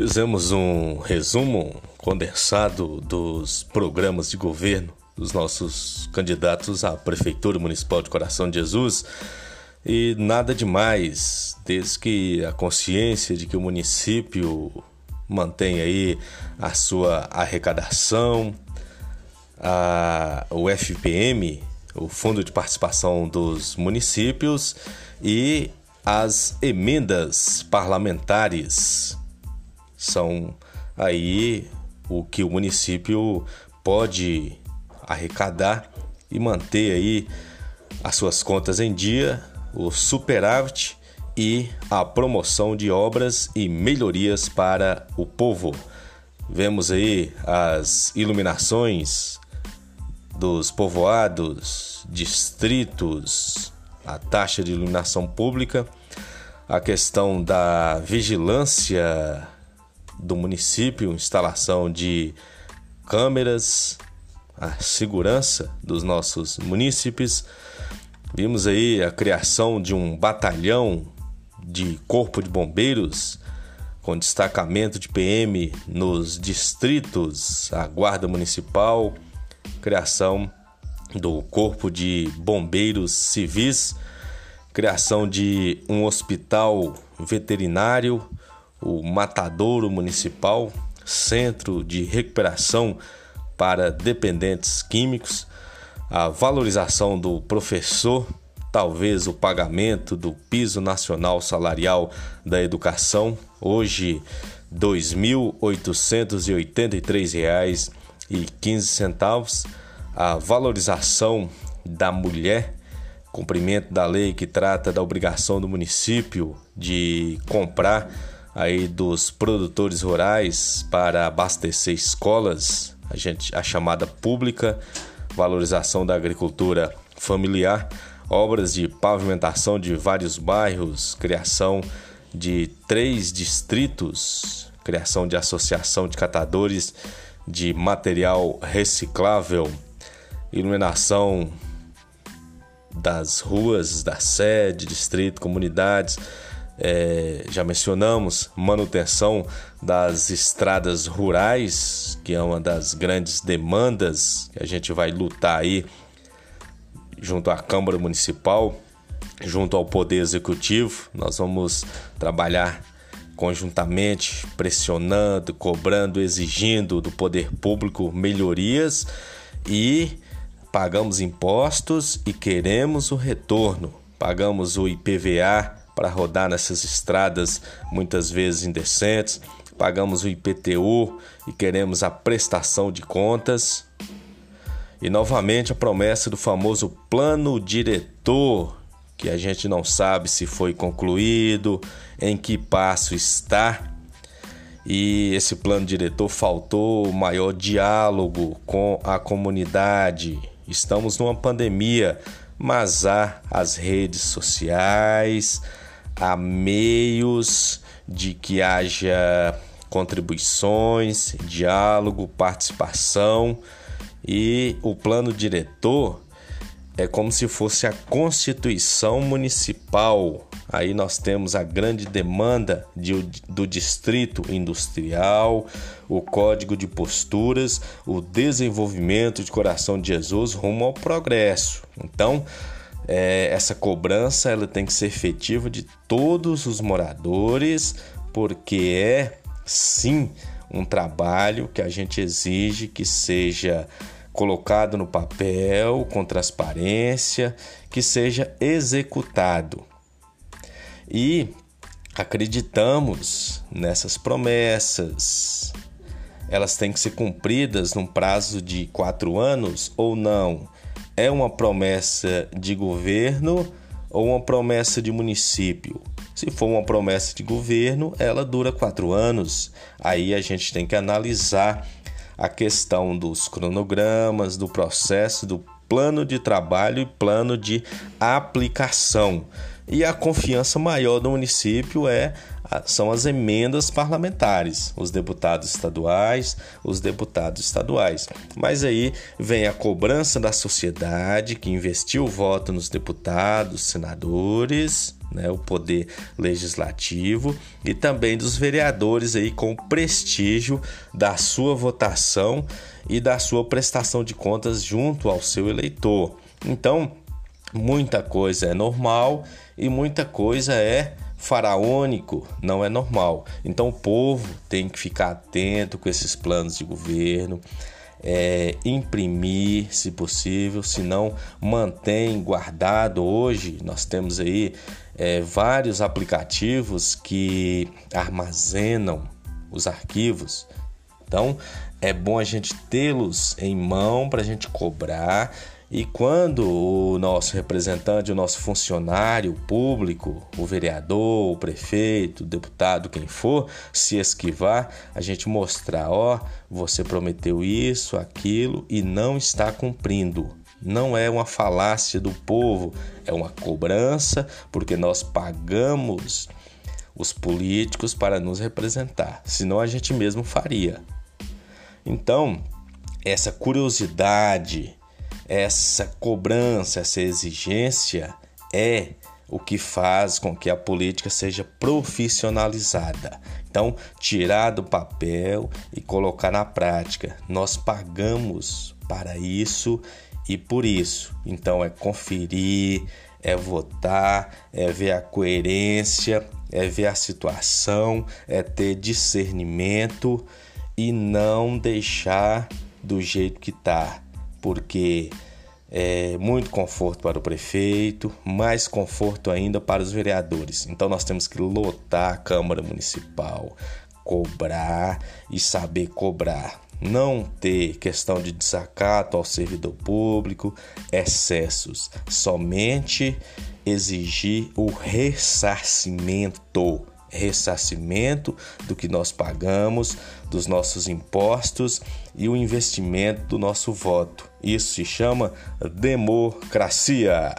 Fizemos um resumo condensado dos programas de governo dos nossos candidatos à Prefeitura Municipal de Coração de Jesus e nada demais, desde que a consciência de que o município mantém aí a sua arrecadação, a, o FPM, o Fundo de Participação dos Municípios e as emendas parlamentares são aí o que o município pode arrecadar e manter aí as suas contas em dia, o superávit e a promoção de obras e melhorias para o povo. Vemos aí as iluminações dos povoados, distritos, a taxa de iluminação pública, a questão da vigilância do município, instalação de câmeras, a segurança dos nossos munícipes. Vimos aí a criação de um batalhão de corpo de bombeiros com destacamento de PM nos distritos, a Guarda Municipal, criação do Corpo de Bombeiros Civis, criação de um hospital veterinário, o Matadouro Municipal, Centro de Recuperação para Dependentes Químicos, a valorização do professor, talvez o pagamento do piso nacional salarial da educação, hoje R$ 2.883,15, a valorização da mulher, cumprimento da lei que trata da obrigação do município de comprar aí dos produtores rurais para abastecer escolas, a, gente, a chamada pública, valorização da agricultura familiar, obras de pavimentação de vários bairros, criação de três distritos, criação de associação de catadores de material reciclável, iluminação das ruas da sede, distrito, comunidades, é, já mencionamos manutenção das estradas rurais, que é uma das grandes demandas que a gente vai lutar aí junto à Câmara Municipal, junto ao Poder Executivo. Nós vamos trabalhar conjuntamente, pressionando, cobrando, exigindo do poder público melhorias e pagamos impostos e queremos o retorno. Pagamos o IPVA para rodar nessas estradas muitas vezes indecentes. Pagamos o IPTU e queremos a prestação de contas. E novamente a promessa do famoso plano diretor, que a gente não sabe se foi concluído, em que passo está. E esse plano diretor faltou maior diálogo com a comunidade. Estamos numa pandemia, mas há as redes sociais, há meios de que haja contribuições, diálogo, participação e o plano diretor é como se fosse a Constituição Municipal. Aí nós temos a grande demanda de, do Distrito Industrial, o Código de Posturas, o desenvolvimento de Coração de Jesus rumo ao progresso. Então, é, essa cobrança ela tem que ser efetiva de todos os moradores, porque é sim um trabalho que a gente exige que seja colocado no papel com transparência, que seja executado. E acreditamos nessas promessas. Elas têm que ser cumpridas num prazo de quatro anos ou não? É uma promessa de governo ou uma promessa de município? Se for uma promessa de governo, ela dura quatro anos. Aí a gente tem que analisar a questão dos cronogramas, do processo, do plano de trabalho e plano de aplicação. E a confiança maior do município é são as emendas parlamentares, os deputados estaduais, os deputados estaduais. Mas aí vem a cobrança da sociedade que investiu o voto nos deputados, senadores, né, o poder legislativo e também dos vereadores aí com o prestígio da sua votação e da sua prestação de contas junto ao seu eleitor. Então, muita coisa é normal e muita coisa é faraônico, não é normal. Então o povo tem que ficar atento com esses planos de governo, é, imprimir, se possível, se não mantém guardado. Hoje nós temos aí é, vários aplicativos que armazenam os arquivos. Então é bom a gente tê-los em mão para a gente cobrar e quando o nosso representante, o nosso funcionário público, o vereador, o prefeito, o deputado, quem for, se esquivar, a gente mostrar: ó, você prometeu isso, aquilo e não está cumprindo. Não é uma falácia do povo, é uma cobrança, porque nós pagamos os políticos para nos representar, senão a gente mesmo faria. Então, essa curiosidade, essa cobrança, essa exigência é o que faz com que a política seja profissionalizada. Então, tirar do papel e colocar na prática. Nós pagamos para isso e por isso. Então, é conferir, é votar, é ver a coerência, é ver a situação, é ter discernimento e não deixar do jeito que está porque é muito conforto para o prefeito, mais conforto ainda para os vereadores. Então nós temos que lotar a Câmara Municipal, cobrar e saber cobrar. Não ter questão de desacato ao servidor público, excessos, somente exigir o ressarcimento ressarcimento do que nós pagamos, dos nossos impostos e o investimento do nosso voto. Isso se chama democracia.